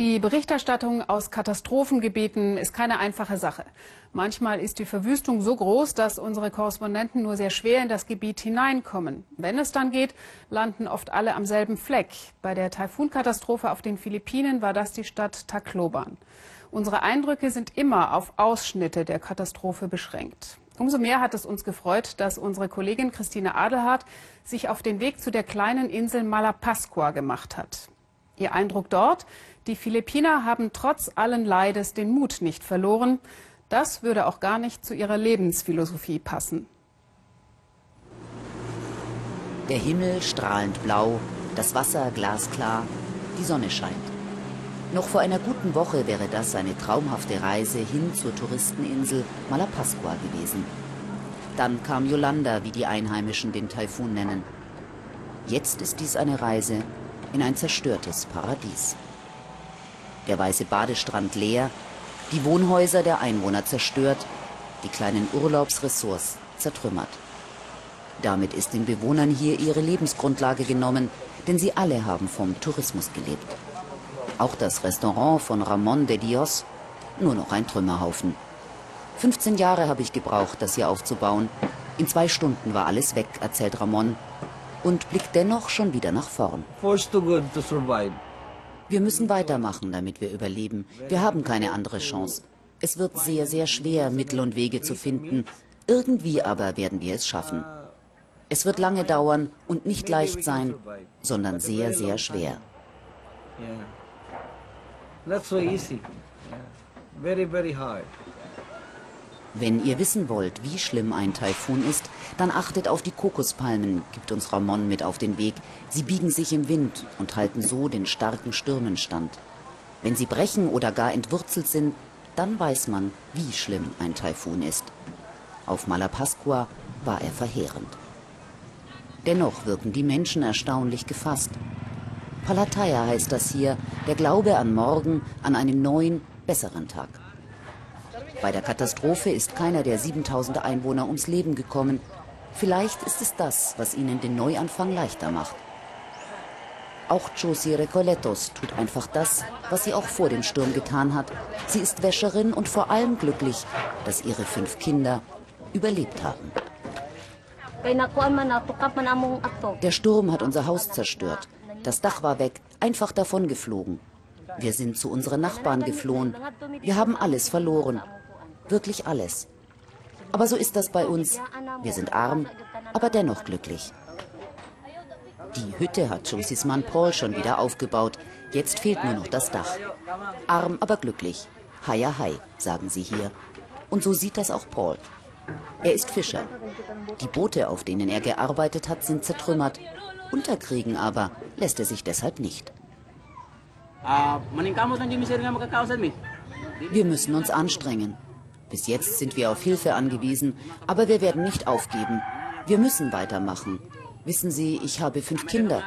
Die Berichterstattung aus Katastrophengebieten ist keine einfache Sache. Manchmal ist die Verwüstung so groß, dass unsere Korrespondenten nur sehr schwer in das Gebiet hineinkommen. Wenn es dann geht, landen oft alle am selben Fleck. Bei der Taifunkatastrophe auf den Philippinen war das die Stadt Tacloban. Unsere Eindrücke sind immer auf Ausschnitte der Katastrophe beschränkt. Umso mehr hat es uns gefreut, dass unsere Kollegin Christine Adelhardt sich auf den Weg zu der kleinen Insel Malapascua gemacht hat. Ihr Eindruck dort? Die Philippiner haben trotz allen Leides den Mut nicht verloren. Das würde auch gar nicht zu ihrer Lebensphilosophie passen. Der Himmel strahlend blau, das Wasser glasklar, die Sonne scheint. Noch vor einer guten Woche wäre das eine traumhafte Reise hin zur Touristeninsel Malapascua gewesen. Dann kam Yolanda, wie die Einheimischen den Taifun nennen. Jetzt ist dies eine Reise in ein zerstörtes Paradies. Der weiße Badestrand leer, die Wohnhäuser der Einwohner zerstört, die kleinen Urlaubsressorts zertrümmert. Damit ist den Bewohnern hier ihre Lebensgrundlage genommen, denn sie alle haben vom Tourismus gelebt. Auch das Restaurant von Ramon de Dios, nur noch ein Trümmerhaufen. 15 Jahre habe ich gebraucht, das hier aufzubauen. In zwei Stunden war alles weg, erzählt Ramon und blickt dennoch schon wieder nach vorn. Wir müssen weitermachen, damit wir überleben. Wir haben keine andere Chance. Es wird sehr, sehr schwer, Mittel und Wege zu finden. Irgendwie aber werden wir es schaffen. Es wird lange dauern und nicht leicht sein, sondern sehr, sehr schwer. Not so easy. Very, very hard. Wenn ihr wissen wollt, wie schlimm ein Taifun ist, dann achtet auf die Kokospalmen, gibt uns Ramon mit auf den Weg. Sie biegen sich im Wind und halten so den starken Stürmen stand. Wenn sie brechen oder gar entwurzelt sind, dann weiß man, wie schlimm ein Taifun ist. Auf Malapascua war er verheerend. Dennoch wirken die Menschen erstaunlich gefasst. Palataya heißt das hier, der Glaube an morgen, an einen neuen, besseren Tag. Bei der Katastrophe ist keiner der 7000 Einwohner ums Leben gekommen. Vielleicht ist es das, was ihnen den Neuanfang leichter macht. Auch Josie Recoletos tut einfach das, was sie auch vor dem Sturm getan hat. Sie ist Wäscherin und vor allem glücklich, dass ihre fünf Kinder überlebt haben. Der Sturm hat unser Haus zerstört. Das Dach war weg, einfach davon geflogen. Wir sind zu unseren Nachbarn geflohen. Wir haben alles verloren wirklich alles. Aber so ist das bei uns. Wir sind arm, aber dennoch glücklich. Die Hütte hat Josies Mann Paul schon wieder aufgebaut. Jetzt fehlt nur noch das Dach. Arm, aber glücklich. Haia Hai, sagen sie hier. Und so sieht das auch Paul. Er ist Fischer. Die Boote, auf denen er gearbeitet hat, sind zertrümmert. Unterkriegen aber lässt er sich deshalb nicht. Wir müssen uns anstrengen. Bis jetzt sind wir auf Hilfe angewiesen, aber wir werden nicht aufgeben. Wir müssen weitermachen. Wissen Sie, ich habe fünf Kinder.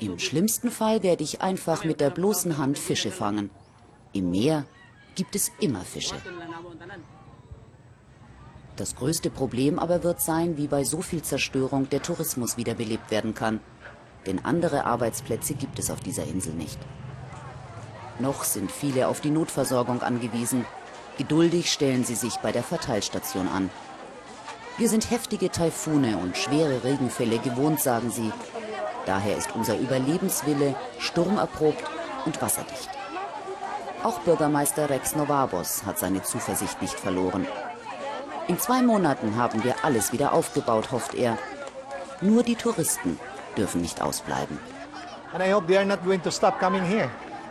Im schlimmsten Fall werde ich einfach mit der bloßen Hand Fische fangen. Im Meer gibt es immer Fische. Das größte Problem aber wird sein, wie bei so viel Zerstörung der Tourismus wiederbelebt werden kann. Denn andere Arbeitsplätze gibt es auf dieser Insel nicht. Noch sind viele auf die Notversorgung angewiesen. Geduldig stellen sie sich bei der Verteilstation an. Wir sind heftige Taifune und schwere Regenfälle gewohnt, sagen sie. Daher ist unser Überlebenswille sturmerprobt und wasserdicht. Auch Bürgermeister Rex Novabos hat seine Zuversicht nicht verloren. In zwei Monaten haben wir alles wieder aufgebaut, hofft er. Nur die Touristen dürfen nicht ausbleiben.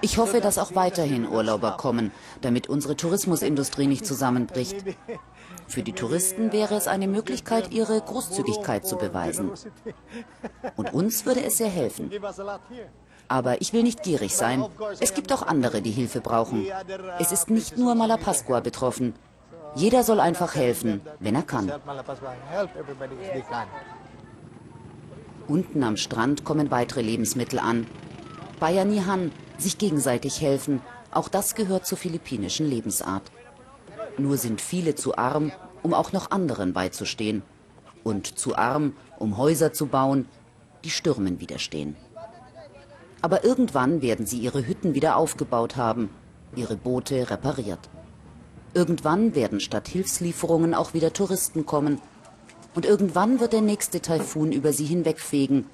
Ich hoffe, dass auch weiterhin Urlauber kommen, damit unsere Tourismusindustrie nicht zusammenbricht. Für die Touristen wäre es eine Möglichkeit, ihre Großzügigkeit zu beweisen. Und uns würde es sehr helfen. Aber ich will nicht gierig sein. Es gibt auch andere, die Hilfe brauchen. Es ist nicht nur Malapascua betroffen. Jeder soll einfach helfen, wenn er kann. Unten am Strand kommen weitere Lebensmittel an. Bayanihan sich gegenseitig helfen, auch das gehört zur philippinischen Lebensart. Nur sind viele zu arm, um auch noch anderen beizustehen. Und zu arm, um Häuser zu bauen, die Stürmen widerstehen. Aber irgendwann werden sie ihre Hütten wieder aufgebaut haben, ihre Boote repariert. Irgendwann werden statt Hilfslieferungen auch wieder Touristen kommen. Und irgendwann wird der nächste Taifun über sie hinwegfegen.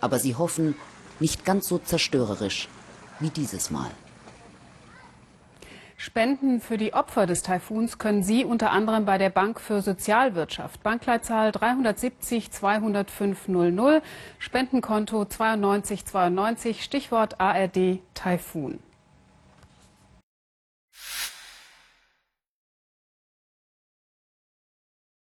Aber sie hoffen, nicht ganz so zerstörerisch wie dieses Mal. Spenden für die Opfer des Taifuns können Sie unter anderem bei der Bank für Sozialwirtschaft. Bankleitzahl 370 205 00, Spendenkonto 9292, Stichwort ARD Taifun.